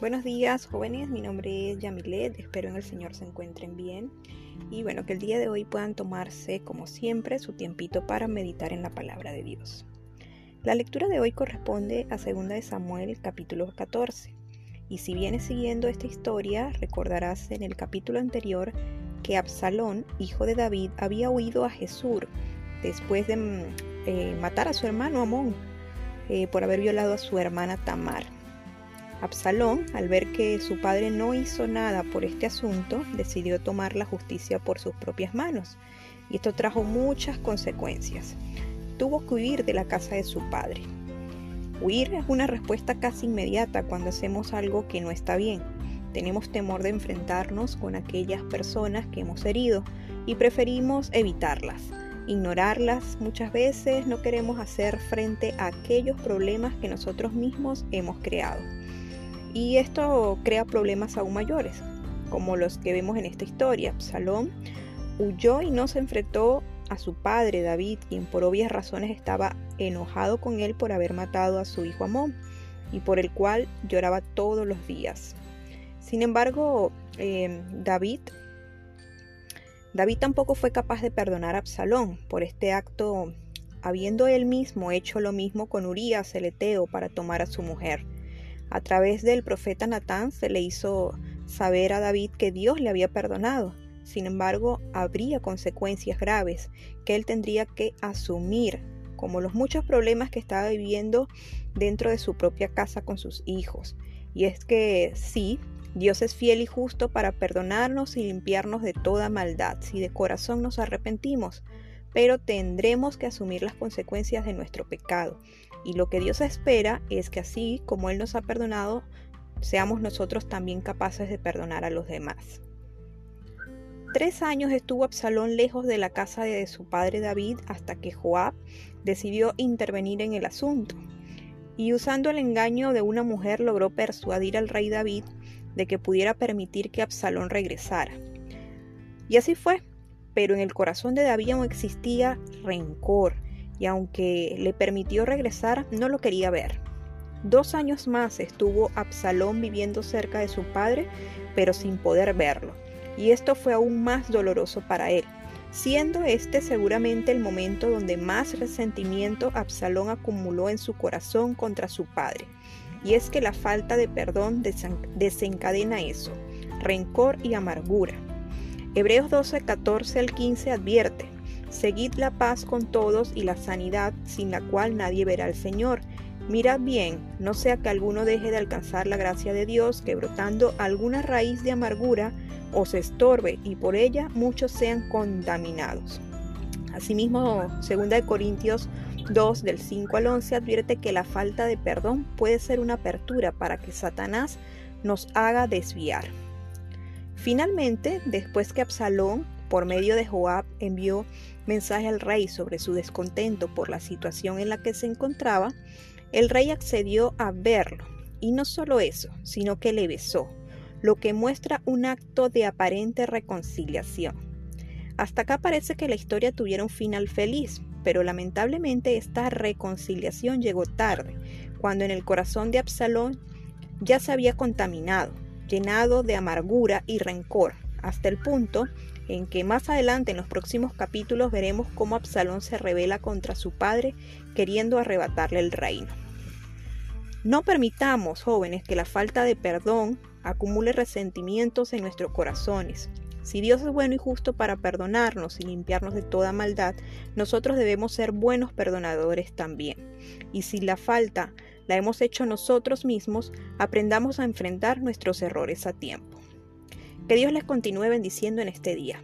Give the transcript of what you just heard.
Buenos días jóvenes, mi nombre es Yamilet, espero en el Señor se encuentren bien y bueno, que el día de hoy puedan tomarse como siempre su tiempito para meditar en la palabra de Dios. La lectura de hoy corresponde a 2 de Samuel capítulo 14 y si vienes siguiendo esta historia recordarás en el capítulo anterior que Absalón, hijo de David, había huido a Jesús después de mm, eh, matar a su hermano Amón eh, por haber violado a su hermana Tamar. Absalón, al ver que su padre no hizo nada por este asunto, decidió tomar la justicia por sus propias manos, y esto trajo muchas consecuencias. Tuvo que huir de la casa de su padre. Huir es una respuesta casi inmediata cuando hacemos algo que no está bien. Tenemos temor de enfrentarnos con aquellas personas que hemos herido y preferimos evitarlas, ignorarlas. Muchas veces no queremos hacer frente a aquellos problemas que nosotros mismos hemos creado. Y esto crea problemas aún mayores, como los que vemos en esta historia. Absalón huyó y no se enfrentó a su padre David, quien por obvias razones estaba enojado con él por haber matado a su hijo Amón y por el cual lloraba todos los días. Sin embargo, eh, David, David tampoco fue capaz de perdonar a Absalón por este acto, habiendo él mismo hecho lo mismo con Urías el Eteo para tomar a su mujer. A través del profeta Natán se le hizo saber a David que Dios le había perdonado. Sin embargo, habría consecuencias graves que él tendría que asumir, como los muchos problemas que estaba viviendo dentro de su propia casa con sus hijos. Y es que sí, Dios es fiel y justo para perdonarnos y limpiarnos de toda maldad si de corazón nos arrepentimos, pero tendremos que asumir las consecuencias de nuestro pecado. Y lo que Dios espera es que así como Él nos ha perdonado, seamos nosotros también capaces de perdonar a los demás. Tres años estuvo Absalón lejos de la casa de su padre David hasta que Joab decidió intervenir en el asunto. Y usando el engaño de una mujer logró persuadir al rey David de que pudiera permitir que Absalón regresara. Y así fue, pero en el corazón de David aún existía rencor, y aunque le permitió regresar, no lo quería ver. Dos años más estuvo Absalón viviendo cerca de su padre, pero sin poder verlo, y esto fue aún más doloroso para él, siendo este seguramente el momento donde más resentimiento Absalón acumuló en su corazón contra su padre. Y es que la falta de perdón desencadena eso, rencor y amargura. Hebreos 12, 14 al 15 advierte, Seguid la paz con todos y la sanidad, sin la cual nadie verá al Señor. Mirad bien, no sea que alguno deje de alcanzar la gracia de Dios, que brotando alguna raíz de amargura os estorbe y por ella muchos sean contaminados. Asimismo, 2 Corintios 2 del 5 al 11 advierte que la falta de perdón puede ser una apertura para que Satanás nos haga desviar. Finalmente, después que Absalón por medio de Joab envió mensaje al rey sobre su descontento por la situación en la que se encontraba, el rey accedió a verlo, y no solo eso, sino que le besó, lo que muestra un acto de aparente reconciliación. Hasta acá parece que la historia tuviera un final feliz, pero lamentablemente esta reconciliación llegó tarde, cuando en el corazón de Absalón ya se había contaminado, llenado de amargura y rencor, hasta el punto en que más adelante en los próximos capítulos veremos cómo Absalón se revela contra su padre queriendo arrebatarle el reino. No permitamos, jóvenes, que la falta de perdón acumule resentimientos en nuestros corazones. Si Dios es bueno y justo para perdonarnos y limpiarnos de toda maldad, nosotros debemos ser buenos perdonadores también. Y si la falta la hemos hecho nosotros mismos, aprendamos a enfrentar nuestros errores a tiempo. Que Dios les continúe bendiciendo en este día.